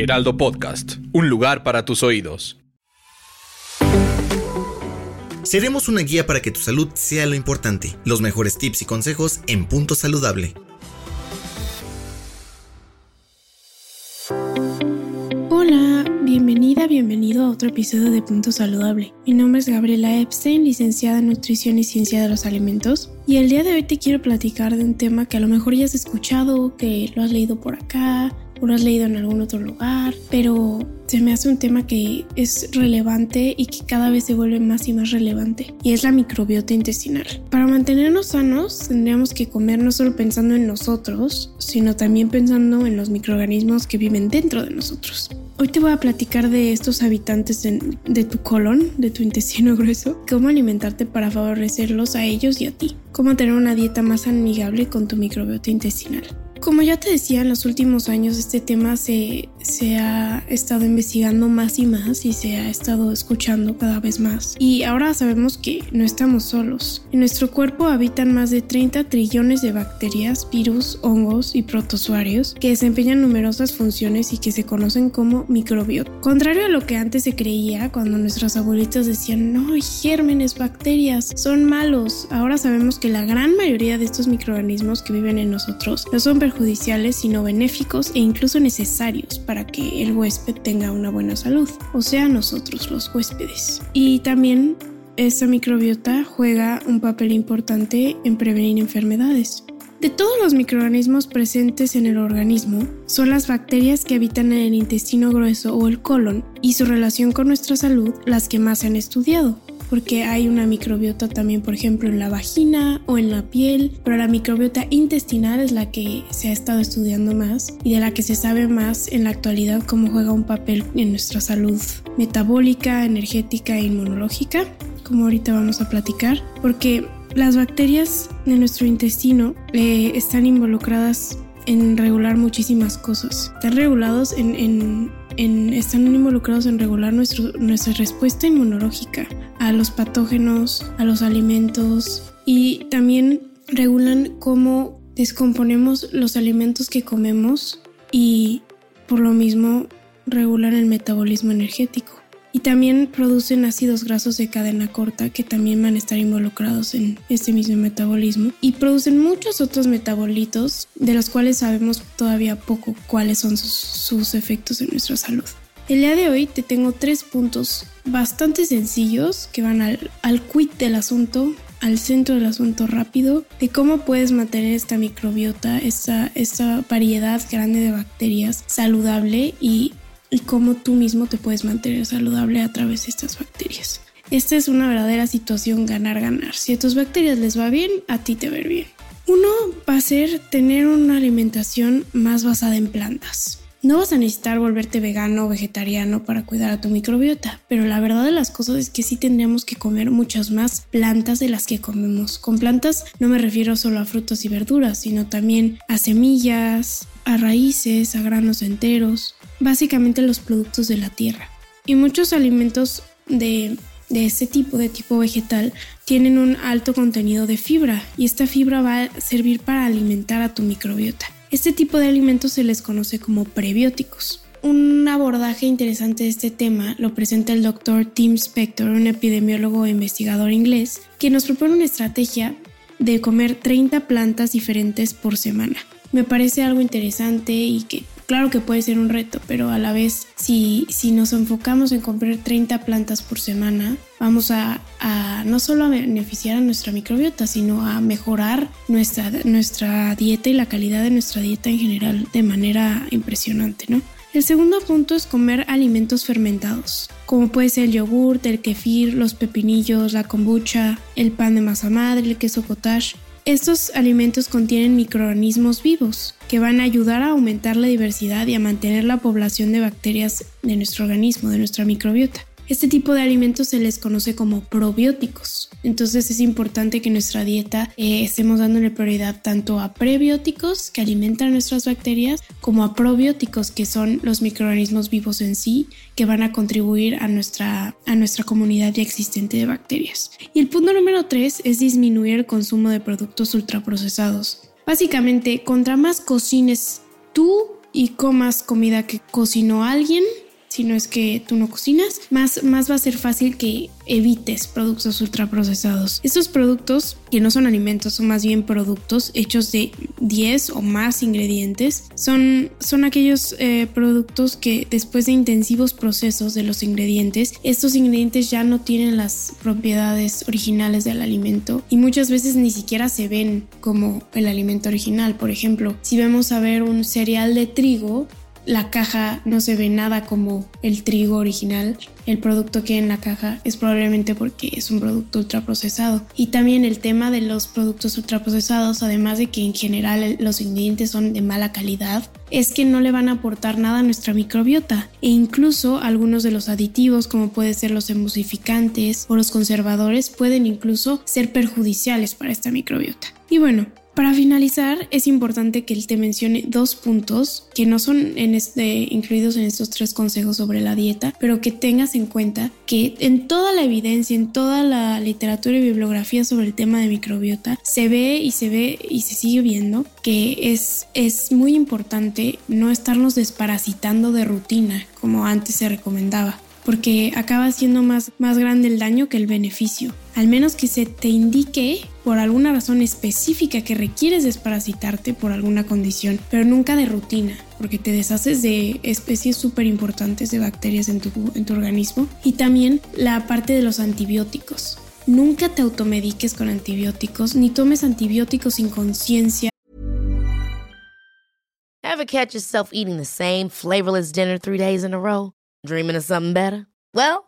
Heraldo Podcast, un lugar para tus oídos. Seremos una guía para que tu salud sea lo importante. Los mejores tips y consejos en Punto Saludable. Hola, bienvenida, bienvenido a otro episodio de Punto Saludable. Mi nombre es Gabriela Epstein, licenciada en Nutrición y Ciencia de los Alimentos. Y el día de hoy te quiero platicar de un tema que a lo mejor ya has escuchado, que lo has leído por acá, o lo has leído en algún otro lugar, pero se me hace un tema que es relevante y que cada vez se vuelve más y más relevante, y es la microbiota intestinal. Para mantenernos sanos tendríamos que comer no solo pensando en nosotros, sino también pensando en los microorganismos que viven dentro de nosotros. Hoy te voy a platicar de estos habitantes de, de tu colon, de tu intestino grueso, cómo alimentarte para favorecerlos a ellos y a ti, cómo tener una dieta más amigable con tu microbiota intestinal. Como ya te decía, en los últimos años este tema se, se, ha estado investigando más y más y se ha estado escuchando cada vez más. Y ahora sabemos que no estamos solos. En nuestro cuerpo habitan más de 30 trillones de bacterias, virus, hongos y protozoarios que desempeñan numerosas funciones y que se conocen como microbiota. Contrario a lo que antes se creía cuando nuestros abuelitos decían, no, gérmenes, bacterias, son malos. Ahora sabemos que la gran mayoría de estos microorganismos que viven en nosotros no son perjudiciales, sino benéficos e incluso necesarios para que el huésped tenga una buena salud, o sea, nosotros los huéspedes. Y también esta microbiota juega un papel importante en prevenir enfermedades. De todos los microorganismos presentes en el organismo, son las bacterias que habitan en el intestino grueso o el colon y su relación con nuestra salud las que más se han estudiado porque hay una microbiota también, por ejemplo, en la vagina o en la piel, pero la microbiota intestinal es la que se ha estado estudiando más y de la que se sabe más en la actualidad cómo juega un papel en nuestra salud metabólica, energética e inmunológica, como ahorita vamos a platicar, porque las bacterias de nuestro intestino eh, están involucradas en regular muchísimas cosas. Están regulados en, en, están involucrados en regular nuestra respuesta inmunológica a los patógenos, a los alimentos y también regulan cómo descomponemos los alimentos que comemos y por lo mismo regulan el metabolismo energético. Y también producen ácidos grasos de cadena corta que también van a estar involucrados en este mismo metabolismo. Y producen muchos otros metabolitos de los cuales sabemos todavía poco cuáles son sus, efectos en nuestra salud. El día de hoy te tengo tres puntos bastante sencillos que van al, al quit del asunto, al centro del asunto rápido, de cómo puedes mantener esta microbiota, esta, esta variedad grande de bacterias saludable y y cómo tú mismo te puedes mantener saludable a través de estas bacterias. Esta es una verdadera situación ganar-ganar. Si a tus bacterias les va bien, a ti te va bien. Uno va a ser tener una alimentación más basada en plantas. No vas a necesitar volverte vegano o vegetariano para cuidar a tu microbiota, pero la verdad de las cosas es que sí tendríamos que comer muchas más plantas de las que comemos. Con plantas no me refiero solo a frutas y verduras, sino también a semillas, a raíces, a granos enteros, básicamente los productos de la tierra. Y muchos alimentos de, de este tipo, de tipo vegetal, tienen un alto contenido de fibra y esta fibra va a servir para alimentar a tu microbiota. Este tipo de alimentos se les conoce como prebióticos. Un abordaje interesante de este tema lo presenta el doctor Tim Spector, un epidemiólogo e investigador inglés, que nos propone una estrategia de comer 30 plantas diferentes por semana. Me parece algo interesante y que claro que puede ser un reto, pero a la vez si, si nos enfocamos en comprar 30 plantas por semana, vamos a, no solo a beneficiar a nuestra microbiota, sino a mejorar nuestra, nuestra dieta y la calidad de nuestra dieta en general de manera impresionante, ¿no? El segundo punto es comer alimentos fermentados, como puede ser el yogur, el kefir, los pepinillos, la kombucha, el pan de masa madre, el queso cottage. Estos alimentos contienen microorganismos vivos que van a ayudar a aumentar la diversidad y a mantener la población de bacterias de nuestro organismo, de nuestra microbiota. Este tipo de alimentos se les conoce como probióticos. Entonces es importante que nuestra dieta eh, estemos dándole prioridad tanto a prebióticos que alimentan nuestras bacterias como a probióticos que son los microorganismos vivos en sí que van a contribuir a nuestra, a nuestra comunidad ya existente de bacterias. Y el punto número 3 es disminuir el consumo de productos ultraprocesados. Básicamente, contra más cocines tú y comas comida que cocinó alguien, si no es que tú no cocinas, más, más va a ser fácil que evites productos ultraprocesados. Estos productos, que no son alimentos, son más bien productos hechos de 10 o más ingredientes, son, son aquellos eh, productos que después de intensivos procesos de los ingredientes, estos ingredientes ya no tienen las propiedades originales del alimento y muchas veces ni siquiera se ven como el alimento original. Por ejemplo, si vemos a ver un cereal de trigo, la caja no se ve nada como el trigo original. El producto que hay en la caja es probablemente porque es un producto ultraprocesado. Y también el tema de los productos ultraprocesados, además de que en general los ingredientes son de mala calidad, es que no le van a aportar nada a nuestra microbiota. E incluso algunos de los aditivos, como pueden ser los emulsificantes o los conservadores, pueden incluso ser perjudiciales para esta microbiota. Y bueno, para finalizar, es importante que él te mencione dos puntos que no son en este, incluidos en estos tres consejos sobre la dieta, pero que tengas en cuenta que en toda la evidencia, en toda la literatura y bibliografía sobre el tema de microbiota, se ve y se ve y se sigue viendo que es, es muy importante no estarnos desparasitando de rutina como antes se recomendaba porque acaba siendo más, más grande el daño que el beneficio. Al menos que se te indique por alguna razón específica que requieres desparasitarte por alguna condición, pero nunca de rutina, porque te deshaces de especies súper importantes de bacterias en tu, en tu organismo. Y también la parte de los antibióticos. Nunca te automediques con antibióticos ni tomes antibióticos sin conciencia. Catch yourself eating the same flavorless dinner three days in a row? Dreaming of something better? Well,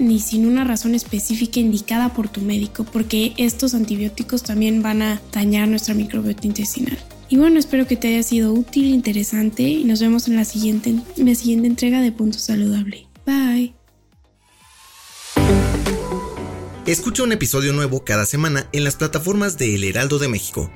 Ni sin una razón específica indicada por tu médico, porque estos antibióticos también van a dañar nuestra microbiota intestinal. Y bueno, espero que te haya sido útil, interesante y nos vemos en la siguiente, en la siguiente entrega de Punto Saludable. Bye. Escucha un episodio nuevo cada semana en las plataformas de El Heraldo de México